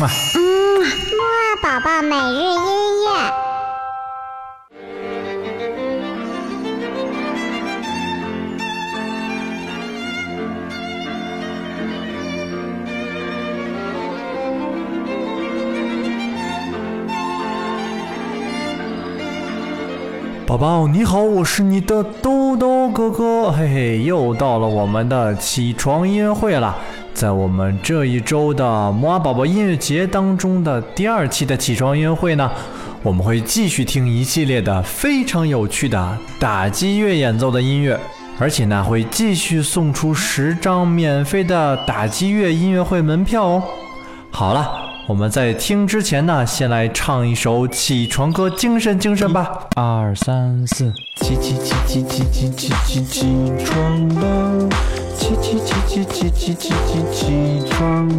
嗯，木二宝宝每日音乐。宝宝你好，我是你的豆豆哥哥，嘿嘿，又到了我们的起床音乐会了。在我们这一周的摩尔宝宝音乐节当中的第二期的起床音乐会呢，我们会继续听一系列的非常有趣的打击乐演奏的音乐，而且呢会继续送出十张免费的打击乐音乐会门票哦。好了。我们在听之前呢，先来唱一首起床歌，精神精神吧！二三四，起起起起起起起起起床了，起起起起起起起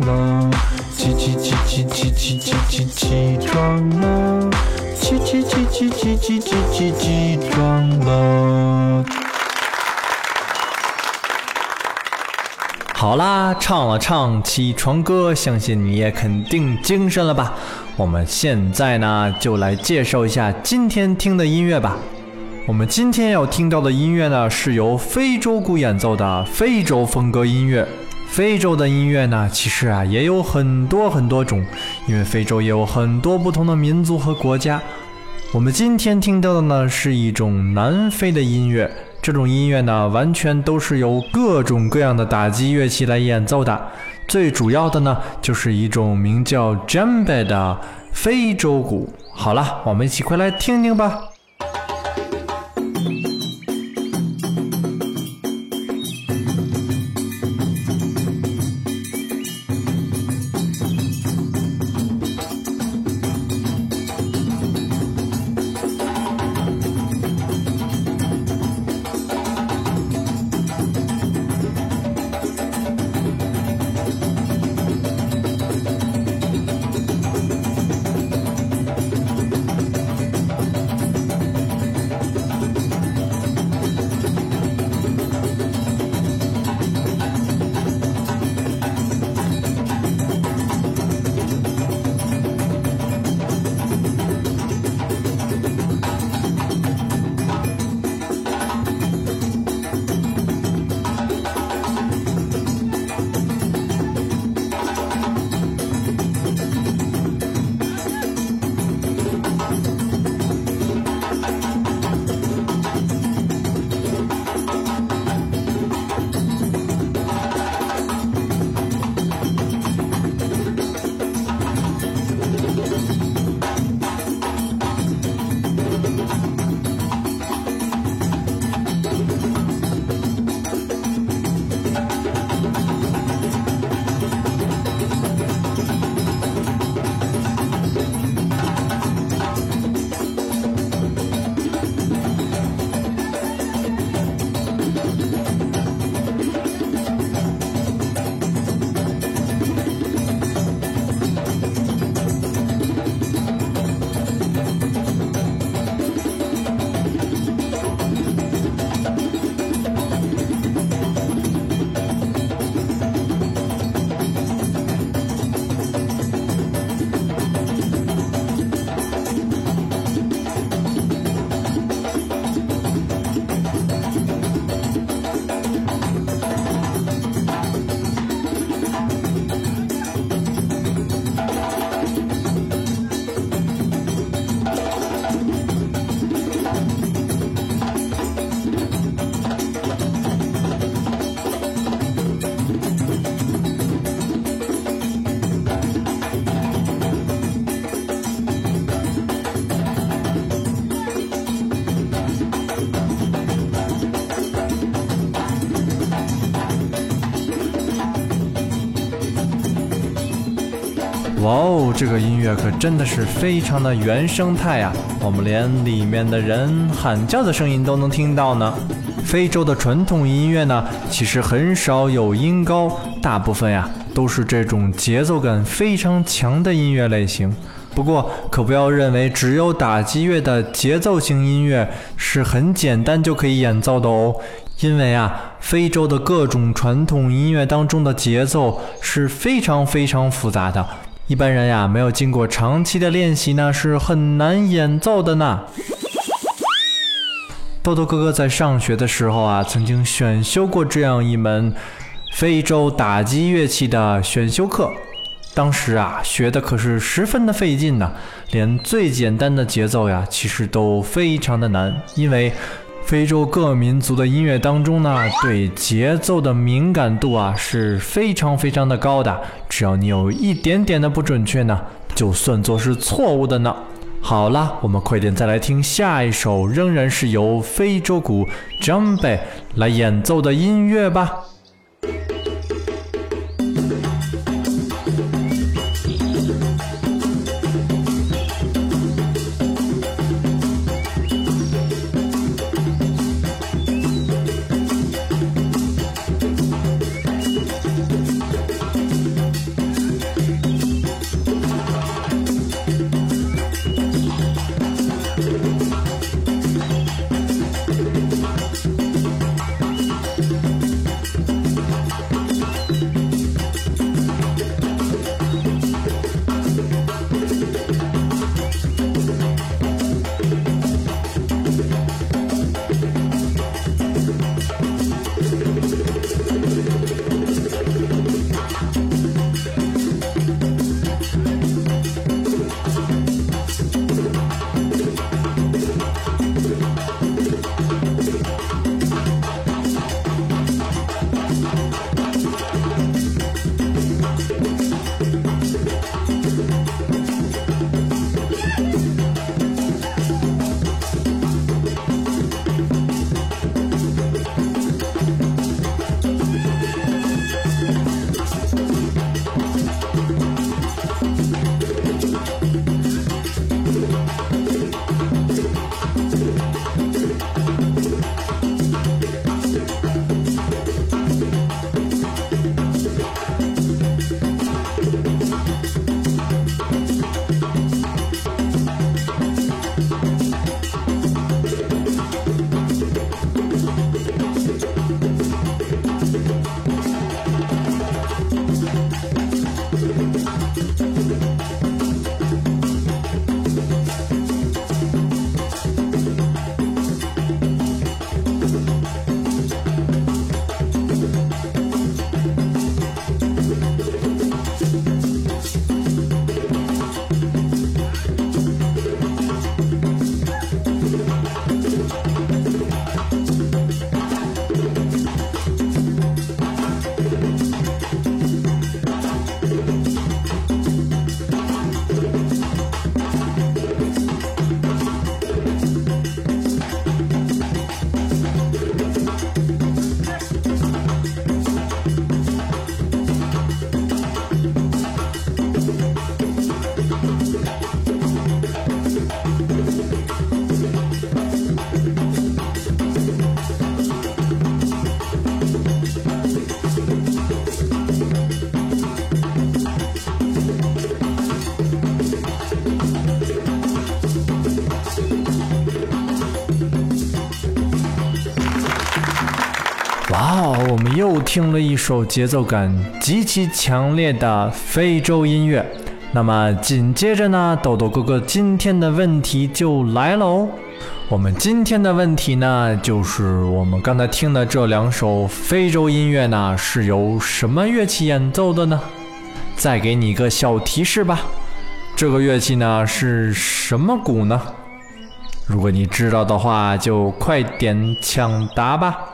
了，起起起起起起起起起床了，起起起起起起起起起床了。好啦，唱了唱起床歌，相信你也肯定精神了吧？我们现在呢，就来介绍一下今天听的音乐吧。我们今天要听到的音乐呢，是由非洲鼓演奏的非洲风格音乐。非洲的音乐呢，其实啊也有很多很多种，因为非洲也有很多不同的民族和国家。我们今天听到的呢，是一种南非的音乐。这种音乐呢，完全都是由各种各样的打击乐器来演奏的。最主要的呢，就是一种名叫 j a m b e 的非洲鼓。好了，我们一起快来听听吧。哇哦，这个音乐可真的是非常的原生态啊！我们连里面的人喊叫的声音都能听到呢。非洲的传统音乐呢，其实很少有音高，大部分呀都是这种节奏感非常强的音乐类型。不过，可不要认为只有打击乐的节奏型音乐是很简单就可以演奏的哦，因为啊，非洲的各种传统音乐当中的节奏是非常非常复杂的。一般人呀没有经过长期的练习呢，是很难演奏的呢。豆豆哥哥在上学的时候啊，曾经选修过这样一门非洲打击乐器的选修课。当时啊，学的可是十分的费劲呢，连最简单的节奏呀，其实都非常的难。因为非洲各民族的音乐当中呢，对节奏的敏感度啊是非常非常的高的。只要你有一点点的不准确呢，就算作是错误的呢。好了，我们快点再来听下一首，仍然是由非洲鼓 Jumbe 来演奏的音乐吧。又听了一首节奏感极其强烈的非洲音乐。那么紧接着呢，豆豆哥哥今天的问题就来了哦。我们今天的问题呢，就是我们刚才听的这两首非洲音乐呢，是由什么乐器演奏的呢？再给你一个小提示吧，这个乐器呢是什么鼓呢？如果你知道的话，就快点抢答吧。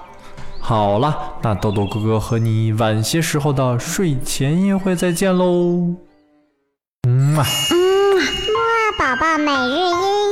好了，那豆豆哥哥和你晚些时候的睡前音乐会再见喽。嗯啊。嗯，木宝宝每日音。